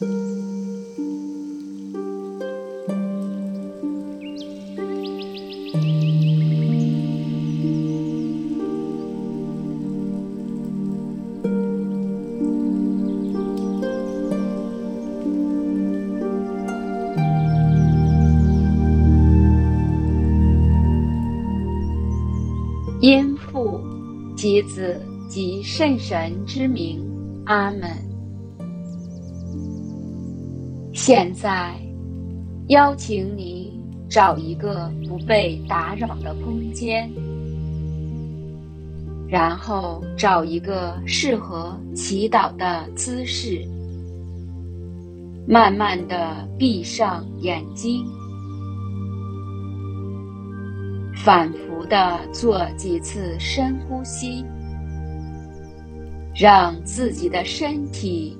因父及子及圣神之名，阿门。现在，邀请你找一个不被打扰的空间，然后找一个适合祈祷的姿势，慢慢的闭上眼睛。反复的做几次深呼吸，让自己的身体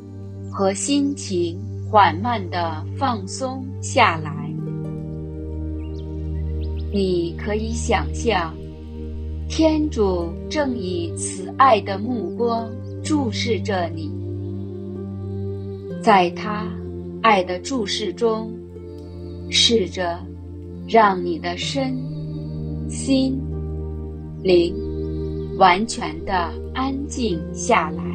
和心情缓慢的放松下来。你可以想象，天主正以慈爱的目光注视着你，在他爱的注视中，试着让你的身。心、灵，完全的安静下来。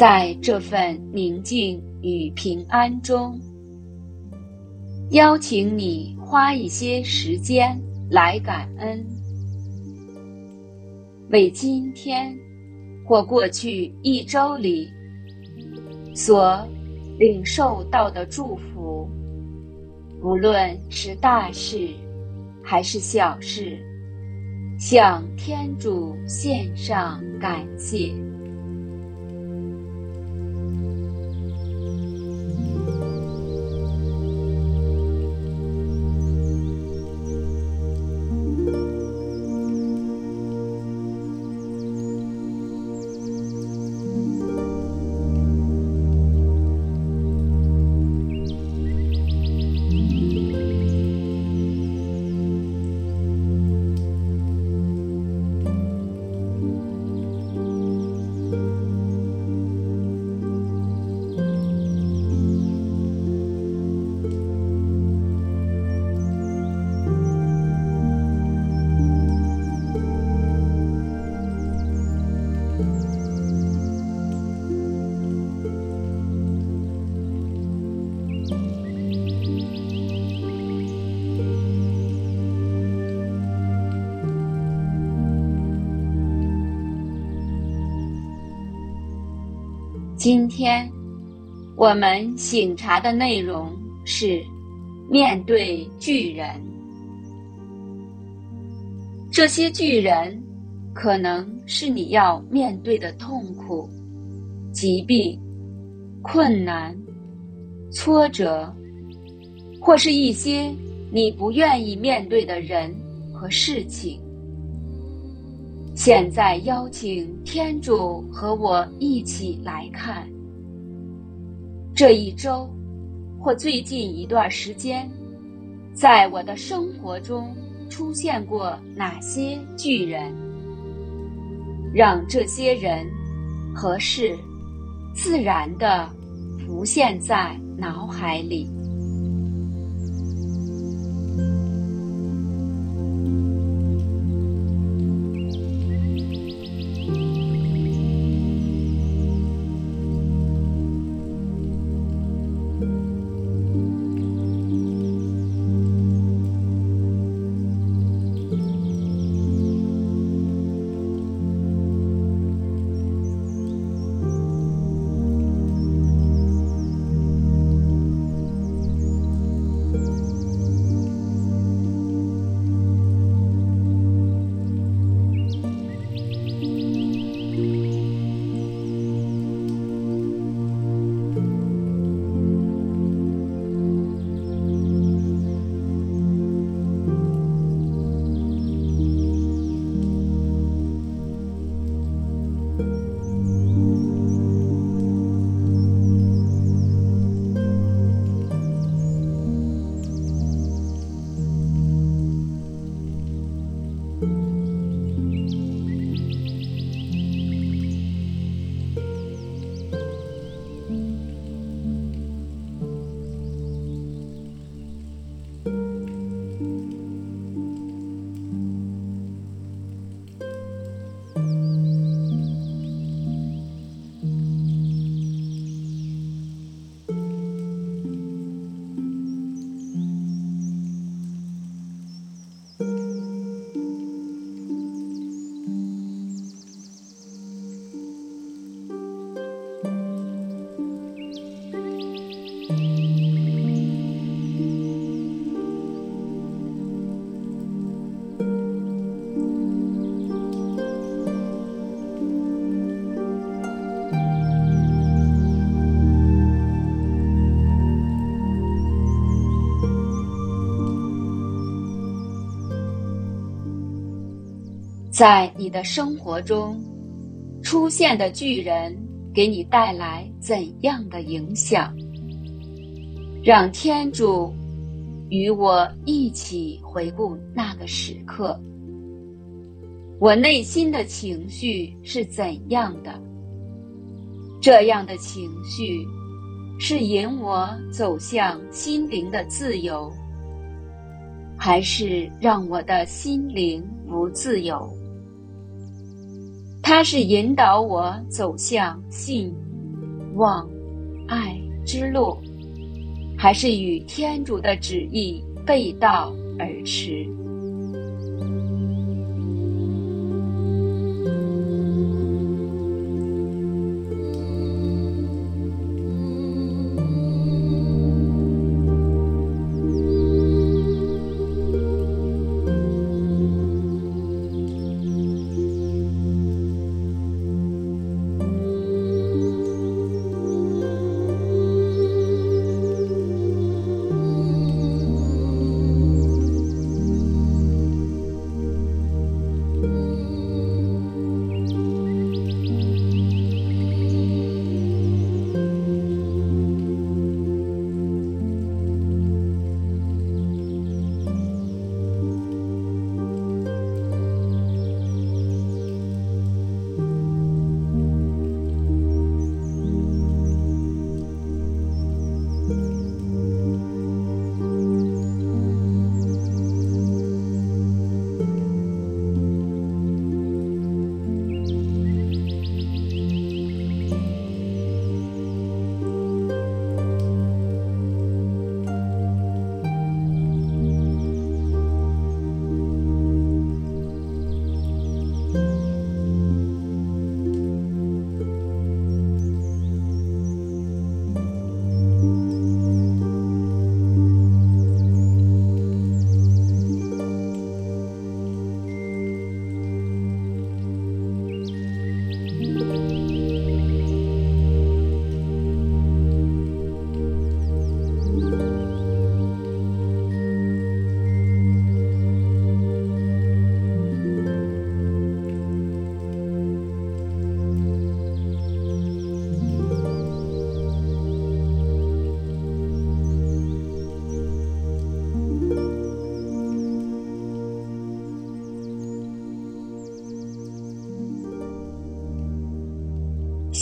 在这份宁静与平安中，邀请你花一些时间来感恩，为今天或过去一周里所领受到的祝福，无论是大事还是小事，向天主献上感谢。今天，我们醒察的内容是面对巨人。这些巨人可能是你要面对的痛苦、疾病、困难、挫折，或是一些你不愿意面对的人和事情。现在邀请天主和我一起来看，这一周或最近一段时间，在我的生活中出现过哪些巨人，让这些人和事自然地浮现在脑海里。在你的生活中出现的巨人给你带来怎样的影响？让天主与我一起回顾那个时刻，我内心的情绪是怎样的？这样的情绪是引我走向心灵的自由，还是让我的心灵不自由？它是引导我走向信、望、爱之路，还是与天主的旨意背道而驰？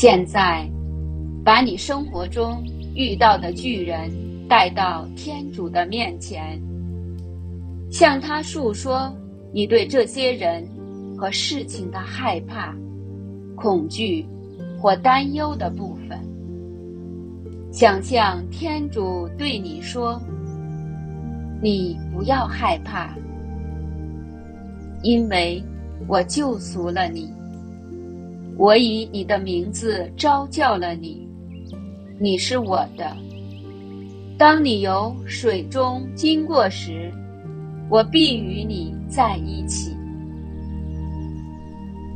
现在，把你生活中遇到的巨人带到天主的面前，向他诉说你对这些人和事情的害怕、恐惧或担忧的部分。想象天主对你说：“你不要害怕，因为我救赎了你。”我以你的名字召叫了你，你是我的。当你由水中经过时，我必与你在一起。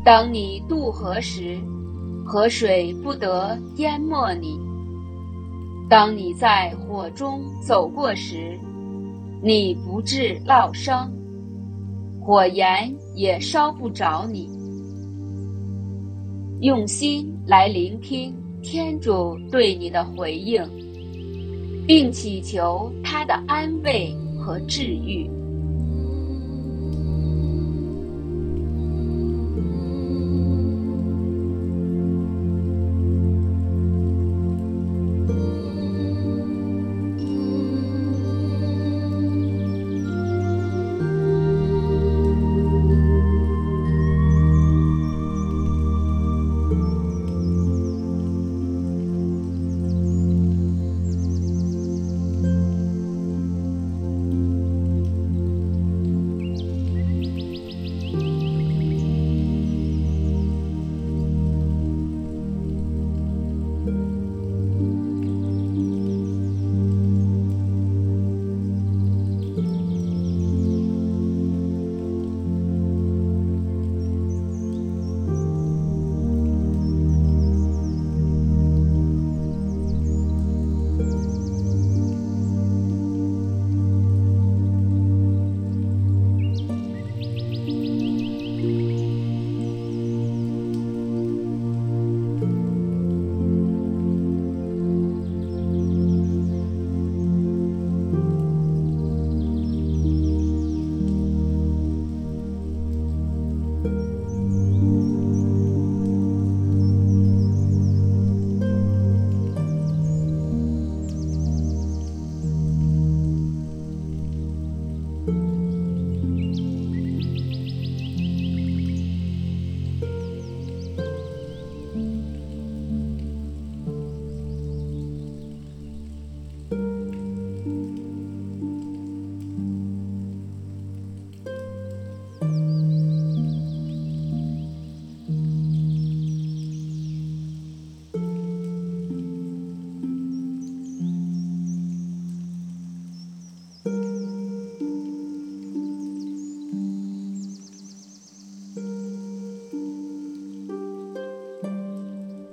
当你渡河时，河水不得淹没你。当你在火中走过时，你不致烙伤，火焰也烧不着你。用心来聆听天主对你的回应，并祈求他的安慰和治愈。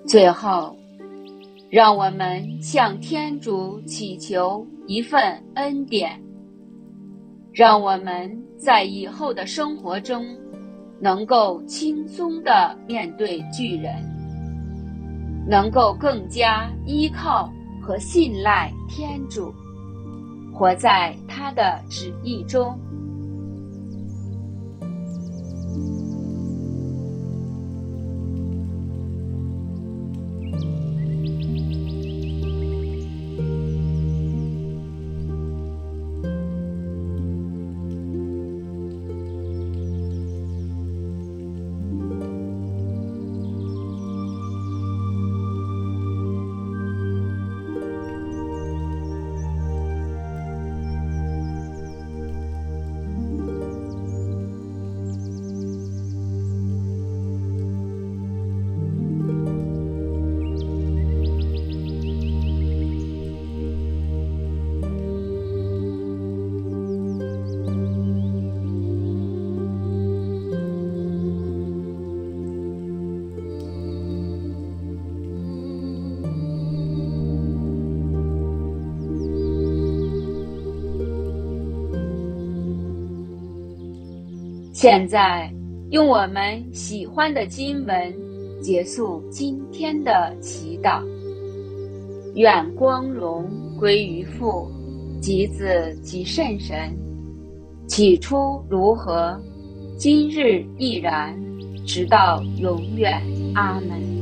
最后，让我们向天主祈求一份恩典，让我们在以后的生活中能够轻松地面对巨人，能够更加依靠和信赖天主，活在他的旨意中。现在，用我们喜欢的经文结束今天的祈祷。愿光荣归于父、及子、及圣神。起初如何，今日亦然，直到永远。阿门。